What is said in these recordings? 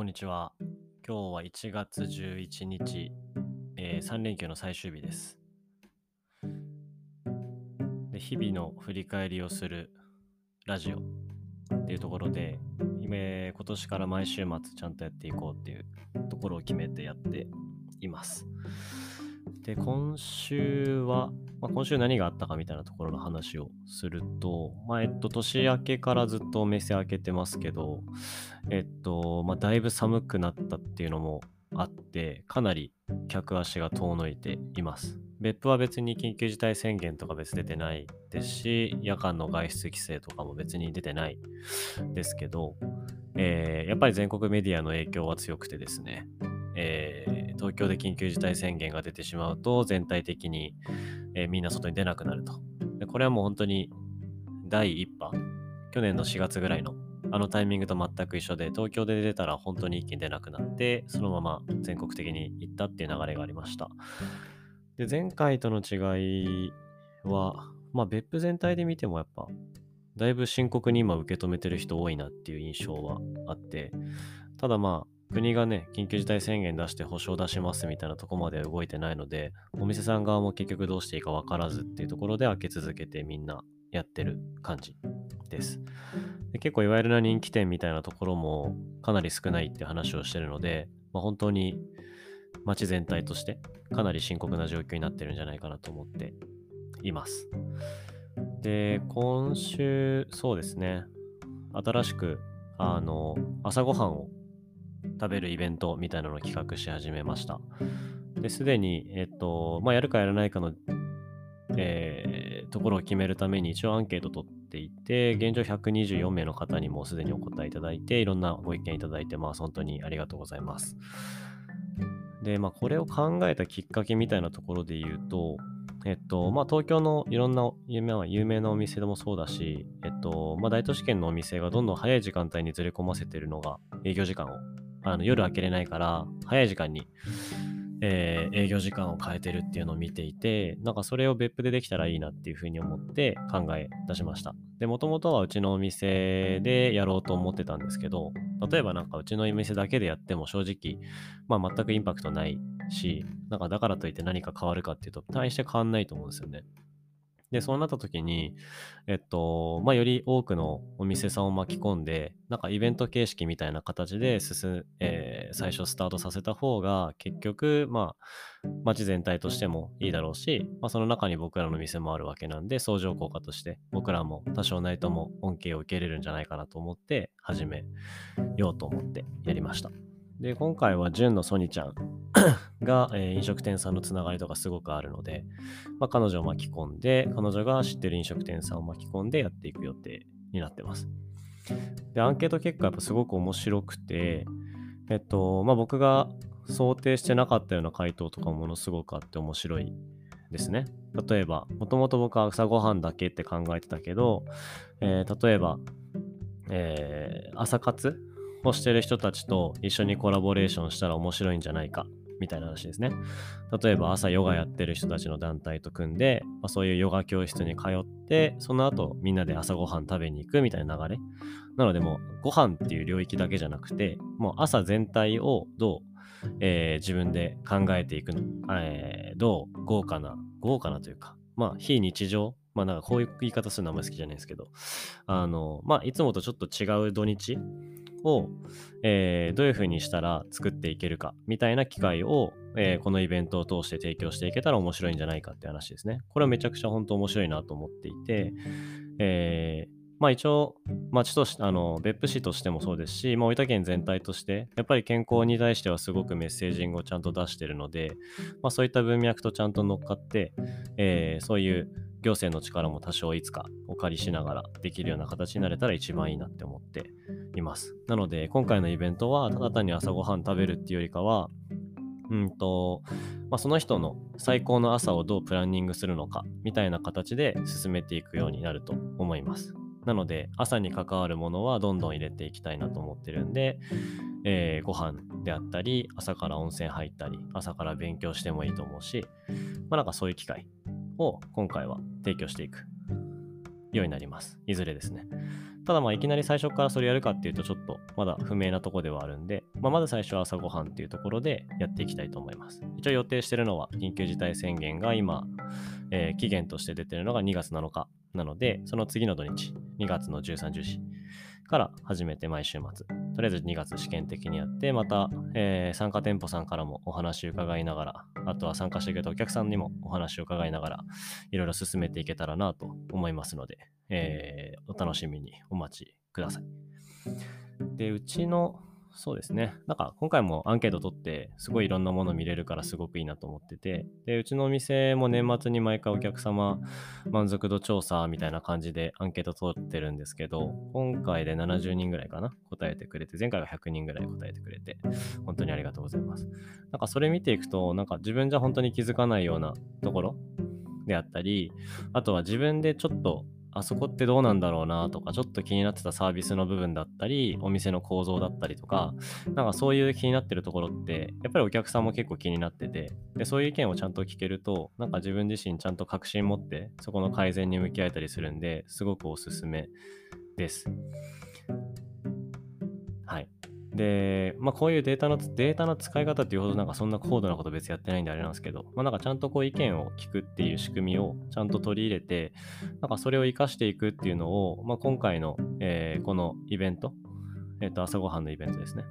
こんにちは。今日は1月11日、えー3連休の最終日です。で日々の振り返りをするラジオっていうところで、今年から毎週末ちゃんとやっていこうっていうところを決めてやっています。で、今週は、まあ、今週何があったかみたいなところの話をすると、まあ、えっと、年明けからずっとお店開けてますけど、えっと、まあ、だいぶ寒くなったっていうのもあって、かなり客足が遠のいています。別府は別に緊急事態宣言とか別出てないですし、夜間の外出規制とかも別に出てないですけど、えーやっぱり全国メディアの影響は強くてですね、えー東京で緊急事態宣言が出てしまうと全体的に、えーみんな外に出なくなると。でこれはもう本当に第一波、去年の4月ぐらいのあのタイミングと全く一緒で、東京で出たら本当に一気に出なくなって、そのまま全国的に行ったっていう流れがありました。で、前回との違いは、まあ別府全体で見てもやっぱ、だいぶ深刻に今受け止めてる人多いなっていう印象はあって、ただまあ、国がね、緊急事態宣言出して保証出しますみたいなとこまで動いてないので、お店さん側も結局どうしていいか分からずっていうところで開け続けてみんなやってる感じです。で結構いわゆるな人気店みたいなところもかなり少ないって話をしてるので、まあ、本当に街全体としてかなり深刻な状況になってるんじゃないかなと思っています。で、今週、そうですね、新しくあの朝ごはんを食べるイベントみたいなのを企画し始めました。で、すでに、えっと、まあ、やるかやらないかの、えーところを決めるために一応アンケート取っていて、現状124名の方にもうすでにお答えいただいて、いろんなご意見いただいてます。本当にありがとうございます。で、まあ、これを考えたきっかけみたいなところで言うと、えっと、まあ、東京のいろんな有名な有名なお店でもそうだし、えっと、まあ、大都市圏のお店がどんどん早い時間帯にずれ込ませてるのが営業時間を、あの夜開けれないから、早い時間に、えー営業時間を変えてるっていうのを見ていて、なんかそれを別府でできたらいいなっていうふうに思って考え出しました。で、もともとはうちのお店でやろうと思ってたんですけど、例えばなんかうちのお店だけでやっても正直、まあ全くインパクトないし、なんかだからといって何か変わるかっていうと、大して変わんないと思うんですよね。で、そうなった時に、えっと、まあ、より多くのお店さんを巻き込んで、なんかイベント形式みたいな形で進む、えー最初スタートさせた方が、結局、まあ、街全体としてもいいだろうし、まあ、その中に僕らの店もあるわけなんで、相乗効果として、僕らも多少なりとも恩恵を受けれるんじゃないかなと思って、始めようと思ってやりました。で、今回は、純のソニちゃん が、えー飲食店さんのつながりとかすごくあるので、まあ、彼女を巻き込んで、彼女が知ってる飲食店さんを巻き込んでやっていく予定になってます。で、アンケート結果やっぱすごく面白くて、えっと、まあ、僕が想定してなかったような回答とかものすごくあって面白いですね。例えば、もともと僕は朝ごはんだけって考えてたけど、えー例えば、えー朝活をしてる人たちと一緒にコラボレーションしたら面白いんじゃないかみたいな話ですね。例えば朝ヨガやってる人たちの団体と組んで、まあ、そういうヨガ教室に通って、その後みんなで朝ごはん食べに行くみたいな流れ。なのでもうご飯っていう領域だけじゃなくて、もう朝全体をどう、えー自分で考えていくの、えーどう豪華な、豪華なというか、まあ非日常、まあなんかこういう言い方するのあんまり好きじゃないですけど、あの、まあいつもとちょっと違う土日を、えーどういう風にしたら作っていけるかみたいな機会を、えーこのイベントを通して提供していけたら面白いんじゃないかって話ですね。これはめちゃくちゃ本当面白いなと思っていて、えーまあ一応、町として、あの、別府市としてもそうですし、まあ大分県全体として、やっぱり健康に対してはすごくメッセージングをちゃんと出してるので、まあそういった文脈とちゃんと乗っかって、えーそういう行政の力も多少いつかお借りしながらできるような形になれたら一番いいなって思っています。なので、今回のイベントは、ただ単に朝ごはん食べるっていうよりかは、うんと、まあ、その人の最高の朝をどうプランニングするのか、みたいな形で進めていくようになると思います。なので、朝に関わるものはどんどん入れていきたいなと思ってるんで、えーご飯であったり、朝から温泉入ったり、朝から勉強してもいいと思うし、まあ、なんかそういう機会を今回は提供していくようになります。いずれですね。ただまあいきなり最初からそれやるかっていうとちょっとまだ不明なとこではあるんで、まあ、まず最初は朝ごはんっていうところでやっていきたいと思います。一応予定してるのは緊急事態宣言が今、えー、期限として出てるのが2月7日なので、その次の土日、2月の13、14から始めて毎週末、とりあえず2月試験的にやって、また、えー、参加店舗さんからもお話を伺いながら、あとは参加してくれたお客さんにもお話を伺いながら、いろいろ進めていけたらなと思いますので、えー、お楽しみにお待ちください。で、うちのそうですね。なんか今回もアンケート取って、すごいいろんなもの見れるからすごくいいなと思ってて、で、うちのお店も年末に毎回お客様満足度調査みたいな感じでアンケート取ってるんですけど、今回で70人ぐらいかな答えてくれて、前回は100人ぐらい答えてくれて、本当にありがとうございます。なんかそれ見ていくと、なんか自分じゃ本当に気づかないようなところであったり、あとは自分でちょっとあそこってどうなんだろうなとか、ちょっと気になってたサービスの部分だったり、お店の構造だったりとか、なんかそういう気になってるところって、やっぱりお客さんも結構気になってて、で、そういう意見をちゃんと聞けると、なんか自分自身ちゃんと確信持って、そこの改善に向き合えたりするんで、すごくおすすめです。で、まあ、こういうデータの、データの使い方っていうほどなんかそんな高度なこと別やってないんであれなんですけど、まあ、なんかちゃんとこう意見を聞くっていう仕組みをちゃんと取り入れて、なんかそれを活かしていくっていうのを、まあ、今回の、えー、このイベント、えっ、ー、と、朝ごはんのイベントですね。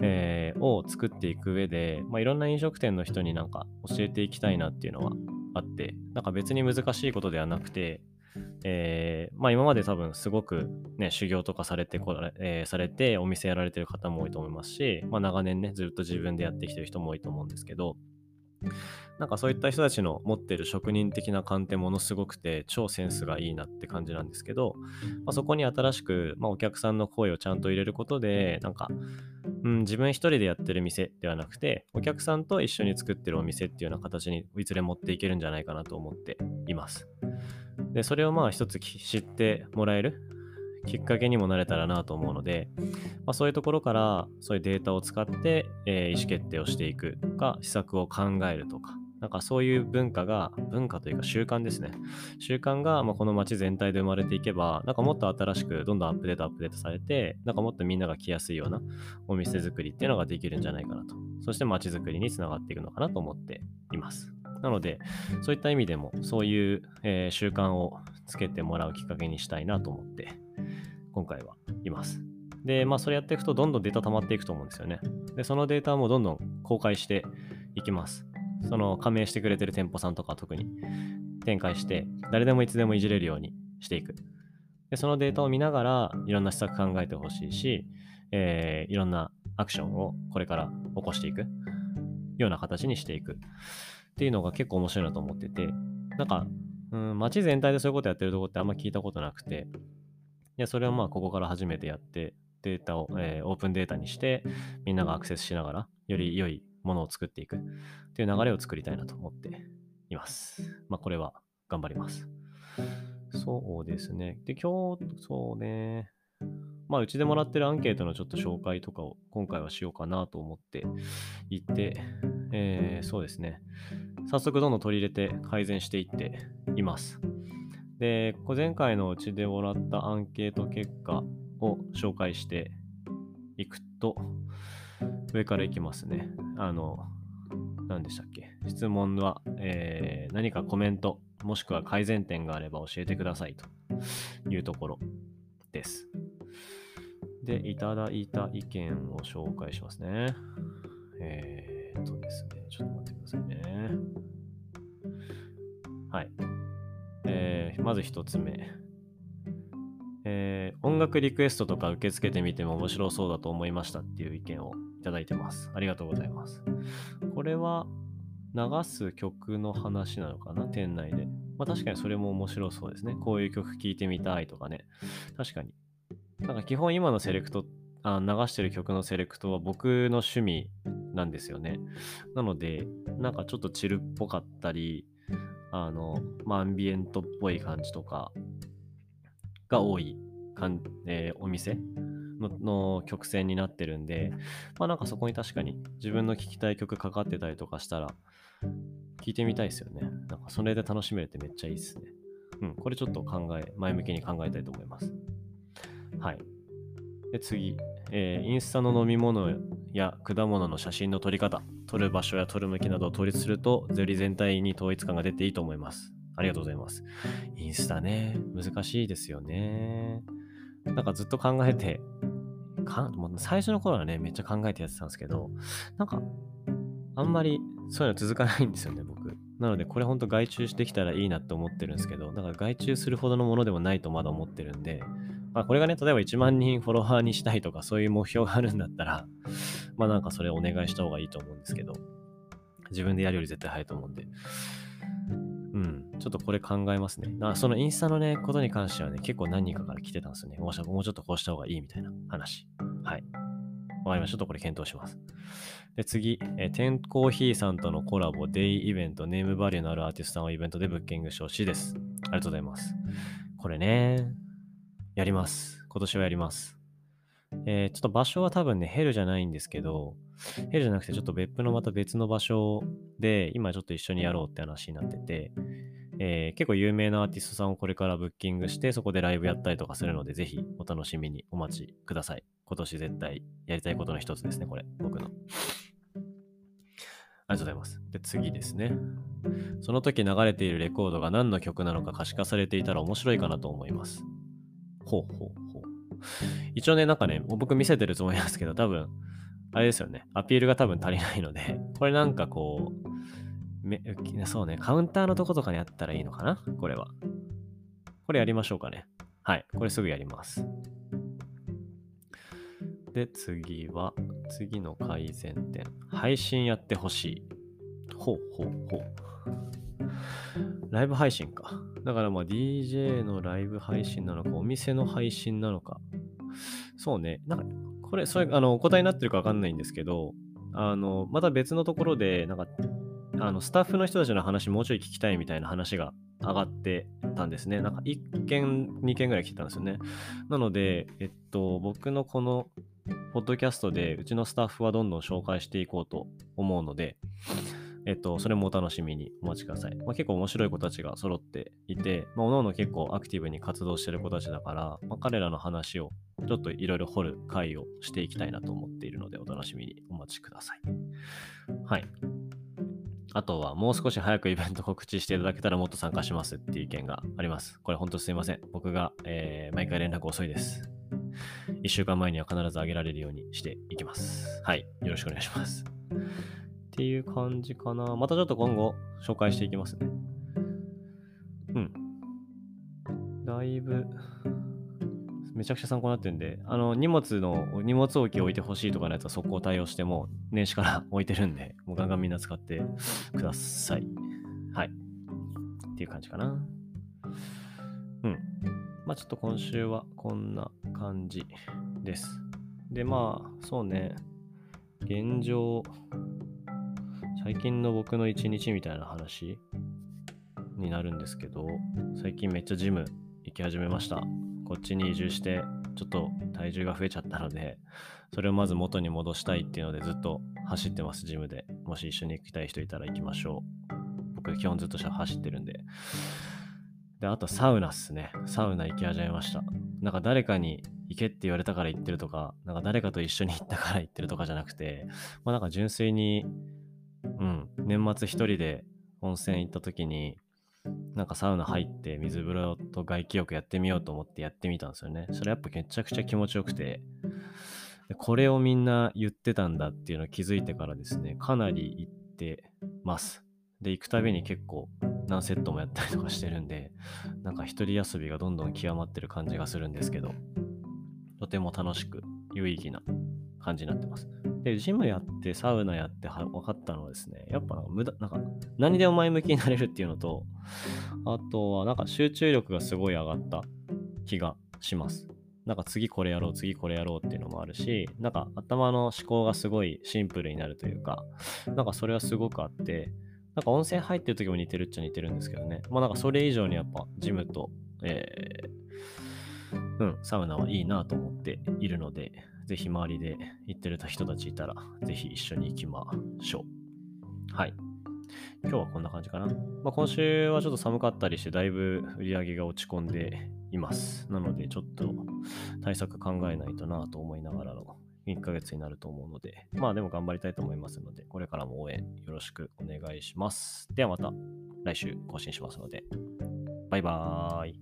えー、を作っていく上で、まあ、いろんな飲食店の人になんか教えていきたいなっていうのはあって、なんか別に難しいことではなくて、えー、まあ今まで多分すごくね、修行とかされてこられ、えー、されてお店やられてる方も多いと思いますし、まあ長年ね、ずっと自分でやってきてる人も多いと思うんですけど、なんかそういった人たちの持ってる職人的な勘ってものすごくて超センスがいいなって感じなんですけど、まあ、そこに新しく、まあ、お客さんの声をちゃんと入れることでなんか、うん、自分一人でやってる店ではなくてお客さんと一緒に作ってるお店っていうような形にいずれ持っていけるんじゃないかなと思っています。で、それをまあ一つ知ってもらえるきっかけにもなれたらなと思うので、まあ、そういうところからそういうデータを使って、えー、意思決定をしていくとか、施策を考えるとか、なんかそういう文化が、文化というか習慣ですね。習慣がまこの街全体で生まれていけば、なんかもっと新しくどんどんアップデートアップデートされて、なんかもっとみんなが来やすいようなお店作りっていうのができるんじゃないかなと。そして街づくりにつながっていくのかなと思っています。なので、そういった意味でも、そういう、えー、習慣をつけてもらうきっかけにしたいなと思って、今回はいます。で、まあ、それやっていくと、どんどんデータ溜まっていくと思うんですよね。で、そのデータもどんどん公開していきます。その加盟してくれてる店舗さんとか特に展開して、誰でもいつでもいじれるようにしていく。で、そのデータを見ながら、いろんな施策考えてほしいし、えー、いろんなアクションをこれから起こしていくような形にしていく。っていうのが結構面白いなと思ってて、なんか、うん、街全体でそういうことやってるとこってあんま聞いたことなくて、でそれをまあここから初めてやって、データを、えー、オープンデータにして、みんながアクセスしながら、より良いものを作っていくっていう流れを作りたいなと思っています。まあこれは頑張ります。そうですね。で、今日、そうね。まあ、うちでもらってるアンケートのちょっと紹介とかを今回はしようかなと思っていて、えー、そうですね。早速どんどん取り入れて改善していっています。で、前回のうちでもらったアンケート結果を紹介していくと、上からいきますね。あの、何でしたっけ？質問は、えー、何かコメント、もしくは改善点があれば教えてくださいというところです。で、いただいた意見を紹介しますね。えー、っとですね、ちょっと待ってくださいね。はい。えー、まず一つ目。えー、音楽リクエストとか受け付けてみても面白そうだと思いましたっていう意見をいただいてます。ありがとうございます。これは流す曲の話なのかな？店内で。まあ確かにそれも面白そうですね。こういう曲聴いてみたいとかね。確かになんか基本今のセレクト、あ流してる曲のセレクトは僕の趣味なんですよね。なので、なんかちょっとチルっぽかったり、あの、まあ、アンビエントっぽい感じとかが多いかん、えー、お店のの曲線になってるんで、まあなんかそこに確かに自分の聴きたい曲かかってたりとかしたら、聞いてみたいですよね。なんかそれで楽しめるってめっちゃいいですね。うん、これちょっと考え、前向きに考えたいと思います。はい。で、次、えーインスタの飲み物や果物の写真の撮り方、撮る場所や撮る向きなどを統一すると、より全体に統一感が出ていいと思います。ありがとうございます。インスタね、難しいですよね。なんかずっと考えて、かもう最初の頃はね、めっちゃ考えてやってたんですけど、なんか、あんまりそういうの続かないんですよね、僕。なので、これほんと外注してきたらいいなって思ってるんですけど、だから外注するほどのものでもないとまだ思ってるんで、まあこれがね、例えば1万人フォロワーにしたいとかそういう目標があるんだったら、まあなんかそれお願いした方がいいと思うんですけど、自分でやるより絶対早いと思うんで、うん、ちょっとこれ考えますね。あそのインスタのね、ことに関してはね、結構何人かから来てたんですよね。もうちょもうちょっとこうした方がいいみたいな話。はい。わかりました。ちょっとこれ検討します。で、次、えーテンコーヒーさんとのコラボ、デイイベント、ネームバリューのあるアーティストさんをイベントでブッキングしてほしいです。ありがとうございます。これね、やります。今年はやります。えーちょっと場所は多分ね、ヘルじゃないんですけど、ヘルじゃなくてちょっと別府のまた別の場所で、今ちょっと一緒にやろうって話になってて、えー結構有名なアーティストさんをこれからブッキングして、そこでライブやったりとかするので、ぜひお楽しみにお待ちください。今年絶対やりたいことの一つですね、これ、僕の。ありがとうございます。で、次ですね。その時流れているレコードが何の曲なのか可視化されていたら面白いかなと思います。ほうほうほう。一応ね、なんかね、僕見せてるつもりなんですけど、多分、あれですよね。アピールが多分足りないので、これなんかこう、めそうね、カウンターのとことかにあったらいいのかな？これは。これやりましょうかね。はい。これすぐやります。で、次は、次の改善点。配信やってほしい。ほうほうほう。ライブ配信か。だからまあ DJ のライブ配信なのか、お店の配信なのか。そうね。なんか、これ、それ、あの、お答えになってるかわかんないんですけど、あの、また別のところで、なんか、あの、スタッフの人たちの話もうちょい聞きたいみたいな話が上がってたんですね。なんか、1件、2件ぐらい来てたんですよね。なので、えっと、僕のこの、ポッドキャストで、うちのスタッフはどんどん紹介していこうと思うので、えっと、それもお楽しみにお待ちください。まあ、結構面白い子たちが揃っていて、まあ、おのおの結構アクティブに活動してる子たちだから、まあ、彼らの話をちょっといろいろ掘る回をしていきたいなと思っているので、お楽しみにお待ちください。はい。あとは、もう少し早くイベント告知していただけたらもっと参加しますっていう意見があります。これ本当すいません。僕が、えー毎回連絡遅いです。1週間前には必ず上げられるようにしていきます。はい。よろしくお願いします。っていう感じかな。またちょっと今後紹介していきますね。うん。だいぶ、めちゃくちゃ参考になってるんで、あの、荷物の、荷物置き置いてほしいとかのやつは速攻対応しても、年始から置いてるんで、もうガンガンみんな使ってください。はい。っていう感じかな。うん。まあちょっと今週はこんな感じです。で、まあ、そうね。現状、最近の僕の一日みたいな話になるんですけど、最近めっちゃジム行き始めました。こっちに移住して、ちょっと体重が増えちゃったので、それをまず元に戻したいっていうのでずっと走ってます、ジムで。もし一緒に行きたい人いたら行きましょう。僕基本ずっと走ってるんで。で、あとサウナっすね。サウナ行き始めました。なんか誰かに行けって言われたから行ってるとか、なんか誰かと一緒に行ったから行ってるとかじゃなくて、まあなんか純粋に、うん、年末一人で温泉行った時に、なんかサウナ入って水風呂と外気浴やってみようと思ってやってみたんですよね。それやっぱめちゃくちゃ気持ちよくて、でこれをみんな言ってたんだっていうのを気づいてからですね、かなり行ってます。で、行くたびに結構何セットもやったりとかしてるんで、なんか一人遊びがどんどん極まってる感じがするんですけど、とても楽しく有意義な感じになってます。で、ジムやってサウナやっては分かったのはですね、やっぱなんか無駄、なんか何でも前向きになれるっていうのと、あとはなんか集中力がすごい上がった気がします。なんか次これやろう、次これやろうっていうのもあるし、なんか頭の思考がすごいシンプルになるというか、なんかそれはすごくあって、なんか温泉入ってる時も似てるっちゃ似てるんですけどね。まあなんかそれ以上にやっぱジムと、えー、うん、サウナはいいなと思っているので、ぜひ周りで行ってる人たちいたら、ぜひ一緒に行きましょう。はい。今日はこんな感じかな。まあ、今週はちょっと寒かったりして、だいぶ売り上げが落ち込んでいます。なので、ちょっと対策考えないとなと思いながらの1ヶ月になると思うので、まあでも頑張りたいと思いますので、これからも応援よろしくお願いします。ではまた来週更新しますので、バイバーイ。